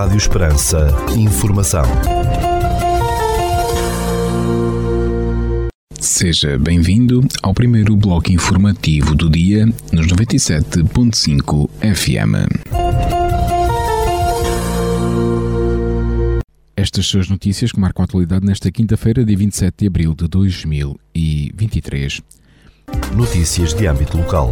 Rádio Esperança. Informação. Seja bem-vindo ao primeiro bloco informativo do dia nos 97.5 FM. Estas são as notícias que marcam a atualidade nesta quinta-feira, dia 27 de abril de 2023. Notícias de âmbito local.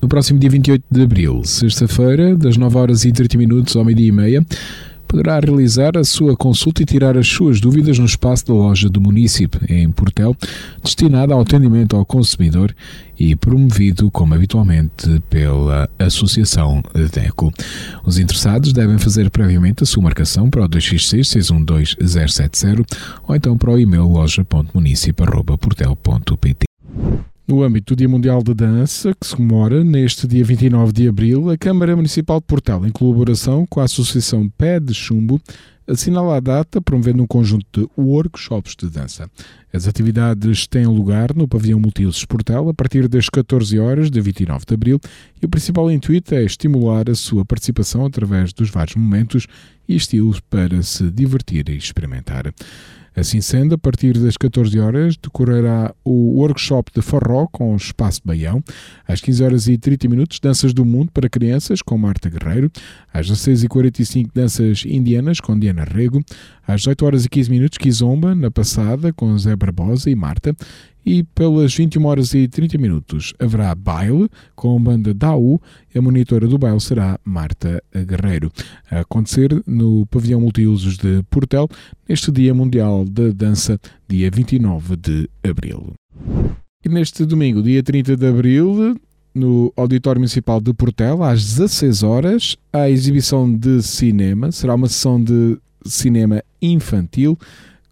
No próximo dia 28 de abril, sexta-feira, das 9 horas e 30 minutos ao meio-dia e meia, poderá realizar a sua consulta e tirar as suas dúvidas no espaço da loja do município, em Portel, destinada ao atendimento ao consumidor e promovido, como habitualmente, pela Associação DECO. Os interessados devem fazer previamente a sua marcação para o 266-612-070 ou então para o e-mail loja.municip.portel.pt. No âmbito do Dia Mundial da Dança, que se comemora neste dia 29 de abril, a Câmara Municipal de Portel, em colaboração com a Associação Pé de Chumbo, assinala a data promovendo um conjunto de workshops de dança. As atividades têm lugar no pavilhão multiusos Portel a partir das 14 horas de 29 de abril e o principal intuito é estimular a sua participação através dos vários momentos e estilos para se divertir e experimentar. Assim sendo, a partir das 14 horas decorrerá o workshop de forró com o Espaço Baião. Às 15 horas e 30 minutos, danças do mundo para crianças com Marta Guerreiro. Às 16h45, danças indianas com Diana Rego. Às 18 horas e 15 minutos, Kizomba, na passada, com Zé Barbosa e Marta e pelas 21 horas e 30 minutos haverá baile com a banda DAU e a monitora do baile será Marta Guerreiro. A acontecer no pavilhão multiusos de Portel neste Dia Mundial da Dança, dia 29 de abril. E neste domingo, dia 30 de abril, no Auditório Municipal de Portel, às 16 horas, a exibição de cinema. Será uma sessão de cinema infantil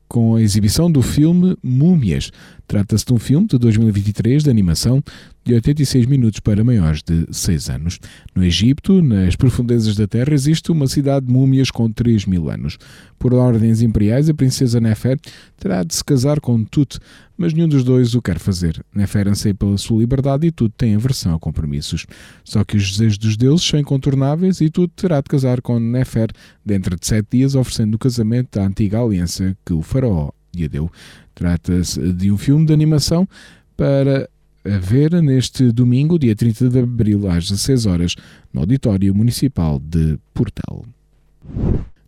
com a exibição do filme Múmias. Trata-se de um filme de 2023 de animação de 86 minutos para maiores de 6 anos. No Egito, nas profundezas da Terra, existe uma cidade de múmias com 3 mil anos. Por ordens imperiais, a princesa Nefer terá de se casar com Tut, mas nenhum dos dois o quer fazer. Nefer anseia pela sua liberdade e Tut tem aversão a compromissos. Só que os desejos dos deuses são incontornáveis e Tut terá de casar com Nefer dentro de sete dias, oferecendo o casamento à antiga aliança que o faraó lhe deu. Trata-se de um filme de animação para ver neste domingo, dia 30 de abril, às 16 horas, no Auditório Municipal de Portel.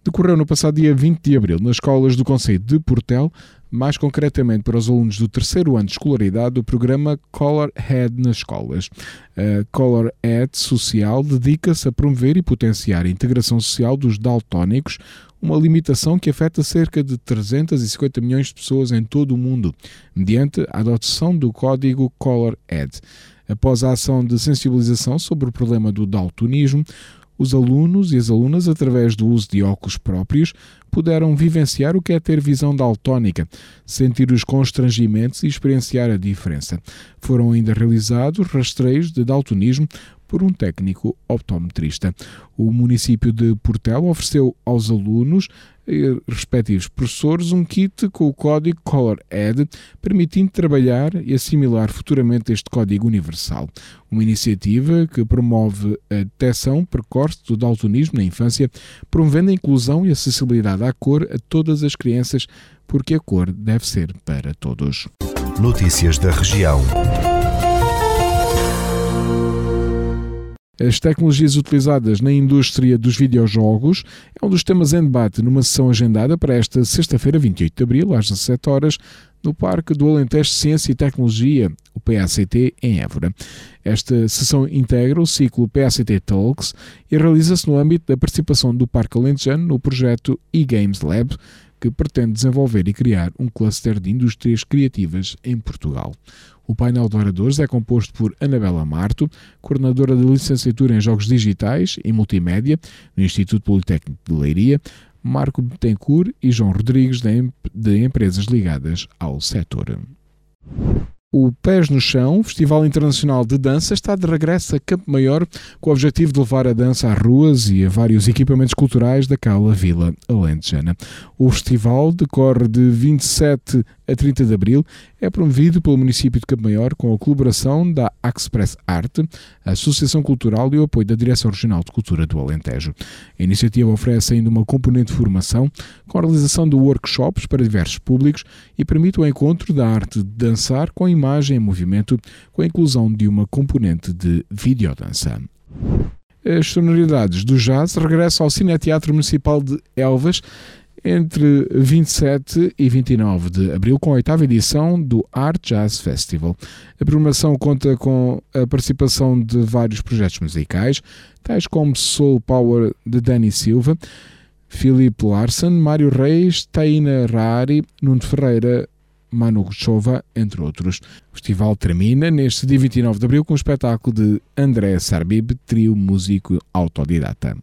Decorreu no passado dia 20 de abril nas escolas do Conselho de Portel, mais concretamente para os alunos do terceiro ano de escolaridade, o programa Color Head nas escolas. A Color Head Social dedica-se a promover e potenciar a integração social dos daltónicos, uma limitação que afeta cerca de 350 milhões de pessoas em todo o mundo, mediante a adoção do código Color Ed. Após a ação de sensibilização sobre o problema do daltonismo, os alunos e as alunas, através do uso de óculos próprios, puderam vivenciar o que é ter visão daltónica, sentir os constrangimentos e experienciar a diferença. Foram ainda realizados rastreios de daltonismo por um técnico optometrista. O município de Portela ofereceu aos alunos respectivos professores um kit com o código Color Ed, permitindo trabalhar e assimilar futuramente este código universal. Uma iniciativa que promove a detecção precoce do daltonismo na infância, promovendo a inclusão e acessibilidade à cor a todas as crianças, porque a cor deve ser para todos. Notícias da região. As tecnologias utilizadas na indústria dos videojogos é um dos temas em debate numa sessão agendada para esta sexta-feira, 28 de abril, às 17 horas, no Parque do Alentejo Ciência e Tecnologia, o PACT, em Évora. Esta sessão integra o ciclo PACT Talks e realiza-se no âmbito da participação do Parque Alentejano no projeto e-Games Lab, que pretende desenvolver e criar um cluster de indústrias criativas em Portugal. O painel de oradores é composto por Anabela Marto, coordenadora de licenciatura em Jogos Digitais e Multimédia no Instituto Politécnico de Leiria, Marco Betancourt e João Rodrigues, de empresas ligadas ao setor. O Pés no Chão, Festival Internacional de Dança, está de regresso a Campo Maior com o objetivo de levar a dança às ruas e a vários equipamentos culturais daquela vila alentejana. O festival decorre de 27 a 30 de abril é promovido pelo município de Campo Maior com a colaboração da Express Arte, a Associação Cultural e o apoio da Direção Regional de Cultura do Alentejo. A iniciativa oferece ainda uma componente de formação com a realização de workshops para diversos públicos e permite o encontro da arte de dançar com a imagem em movimento com a inclusão de uma componente de videodança as sonoridades do jazz regressam ao Cineteatro Municipal de Elvas entre 27 e 29 de abril, com a oitava edição do Art Jazz Festival. A programação conta com a participação de vários projetos musicais, tais como Soul Power de Danny Silva, Philip Larson, Mário Reis, Taina Rari, Nuno Ferreira, Manu Chova, entre outros. O festival termina neste dia 29 de abril com o espetáculo de André Sarbib, trio músico autodidata.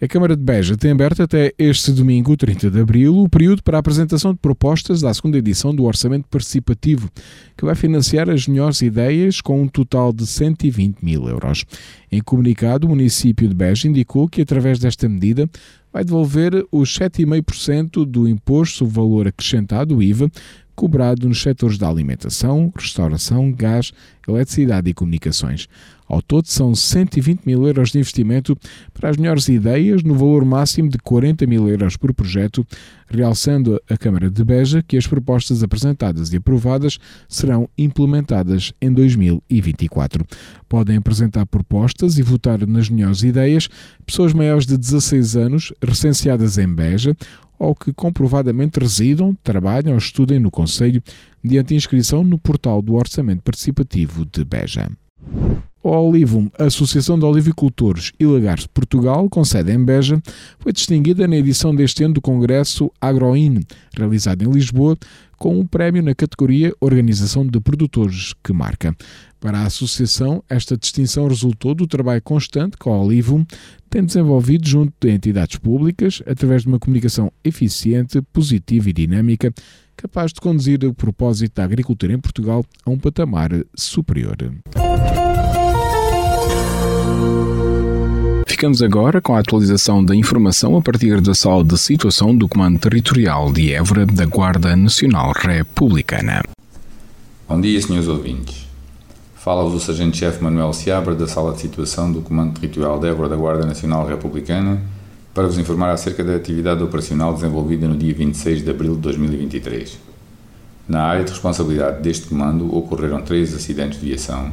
A Câmara de Beja tem aberto até este domingo, 30 de abril, o período para a apresentação de propostas da segunda edição do Orçamento Participativo, que vai financiar as melhores ideias com um total de 120 mil euros. Em comunicado, o município de Beja indicou que, através desta medida, vai devolver os 7,5% do imposto sobre valor acrescentado, IVA, cobrado nos setores da alimentação, restauração, gás, eletricidade e comunicações. Ao todo, são 120 mil euros de investimento para as melhores ideias, no valor máximo de 40 mil euros por projeto, realçando a Câmara de Beja que as propostas apresentadas e aprovadas serão implementadas em 2024. Podem apresentar propostas e votar nas melhores ideias pessoas maiores de 16 anos, recenseadas em Beja ou que comprovadamente residam, trabalham ou estudem no Conselho, diante inscrição no portal do Orçamento Participativo de Beja. O Olivum, Associação de Olivicultores e Lagares de Portugal, com sede em Beja, foi distinguida na edição deste ano do Congresso AgroIN, realizado em Lisboa, com um prémio na categoria Organização de Produtores que marca. Para a Associação, esta distinção resultou do trabalho constante que a Olivum tem desenvolvido junto de entidades públicas através de uma comunicação eficiente, positiva e dinâmica, capaz de conduzir o propósito da agricultura em Portugal a um patamar superior. Ficamos agora com a atualização da informação a partir da sala de situação do Comando Territorial de Évora da Guarda Nacional Republicana. Bom dia, senhores ouvintes. Fala-vos o Sargento-Chefe Manuel Seabra da Sala de Situação do Comando Territorial de Évora da Guarda Nacional Republicana para vos informar acerca da atividade operacional desenvolvida no dia 26 de abril de 2023. Na área de responsabilidade deste comando ocorreram três acidentes de viação,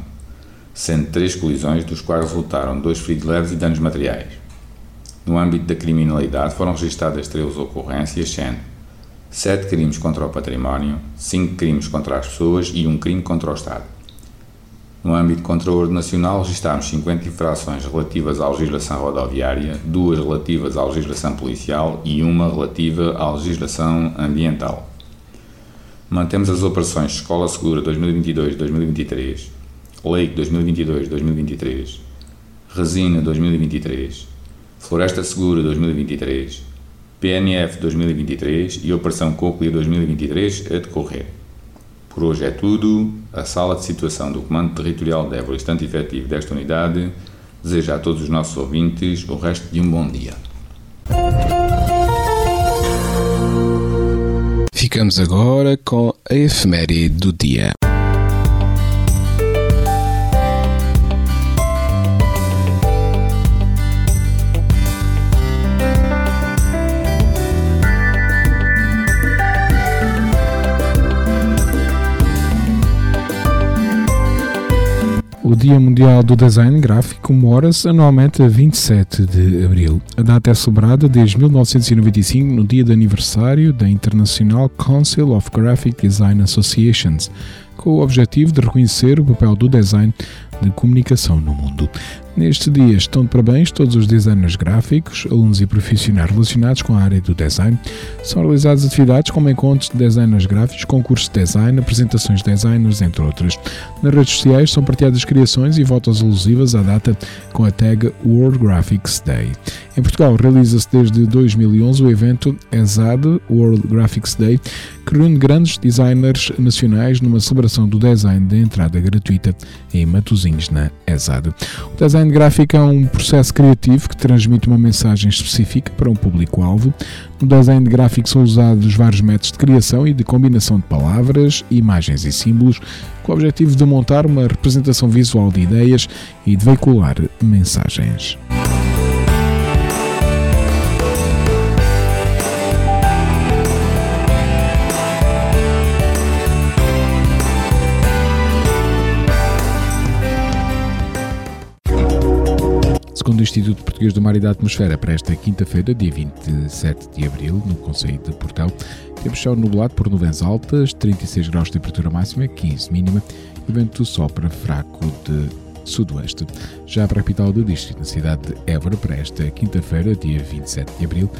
sendo três colisões, dos quais resultaram dois feridos leves e danos materiais. No âmbito da criminalidade foram registradas três ocorrências, sendo sete crimes contra o património, cinco crimes contra as pessoas e um crime contra o Estado. No âmbito contra o ordem nacional, registámos 50 infrações relativas à legislação rodoviária, duas relativas à legislação policial e uma relativa à legislação ambiental. Mantemos as operações Escola Segura 2022-2023, Lake 2022-2023, Resina 2023, Floresta Segura 2023, PNF 2023 e Operação Cóclea 2023 a decorrer. Por hoje é tudo. A sala de situação do Comando Territorial de Évora, estante efetivo desta unidade, deseja a todos os nossos ouvintes o resto de um bom dia. Ficamos agora com a efeméride do dia. Dia Mundial do Design Gráfico comemora-se anualmente a 27 de abril. A data é celebrada desde 1995 no dia de aniversário da International Council of Graphic Design Associations, com o objetivo de reconhecer o papel do design de comunicação no mundo. Neste dia estão de parabéns todos os designers gráficos, alunos e profissionais relacionados com a área do design. São realizadas atividades como encontros de designers gráficos, concursos de design, apresentações de designers, entre outras. Nas redes sociais são partilhadas criações e fotos alusivas à data com a tag World Graphics Day. Em Portugal realiza-se desde 2011 o evento ESAD World Graphics Day, que reúne grandes designers nacionais numa celebração do design de entrada gratuita em Matosinhos, na ESAD. O design gráfico é um processo criativo que transmite uma mensagem específica para um público-alvo. No design gráfico são usados vários métodos de criação e de combinação de palavras, imagens e símbolos, com o objetivo de montar uma representação visual de ideias e de veicular mensagens. Instituto Português do Mar e da Atmosfera, para esta quinta-feira, dia 27 de abril, no Conselho de Portão, temos céu nublado por nuvens altas, 36 graus de temperatura máxima, 15 mínima, e vento sopra fraco de sudoeste. Já para a capital do distrito, na cidade de Évora, para esta quinta-feira, dia 27 de abril,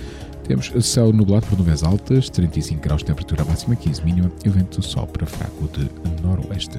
temos céu nublado por nuvens altas, 35 graus de temperatura máxima, 15 mínima, e o vento sopra fraco de noroeste.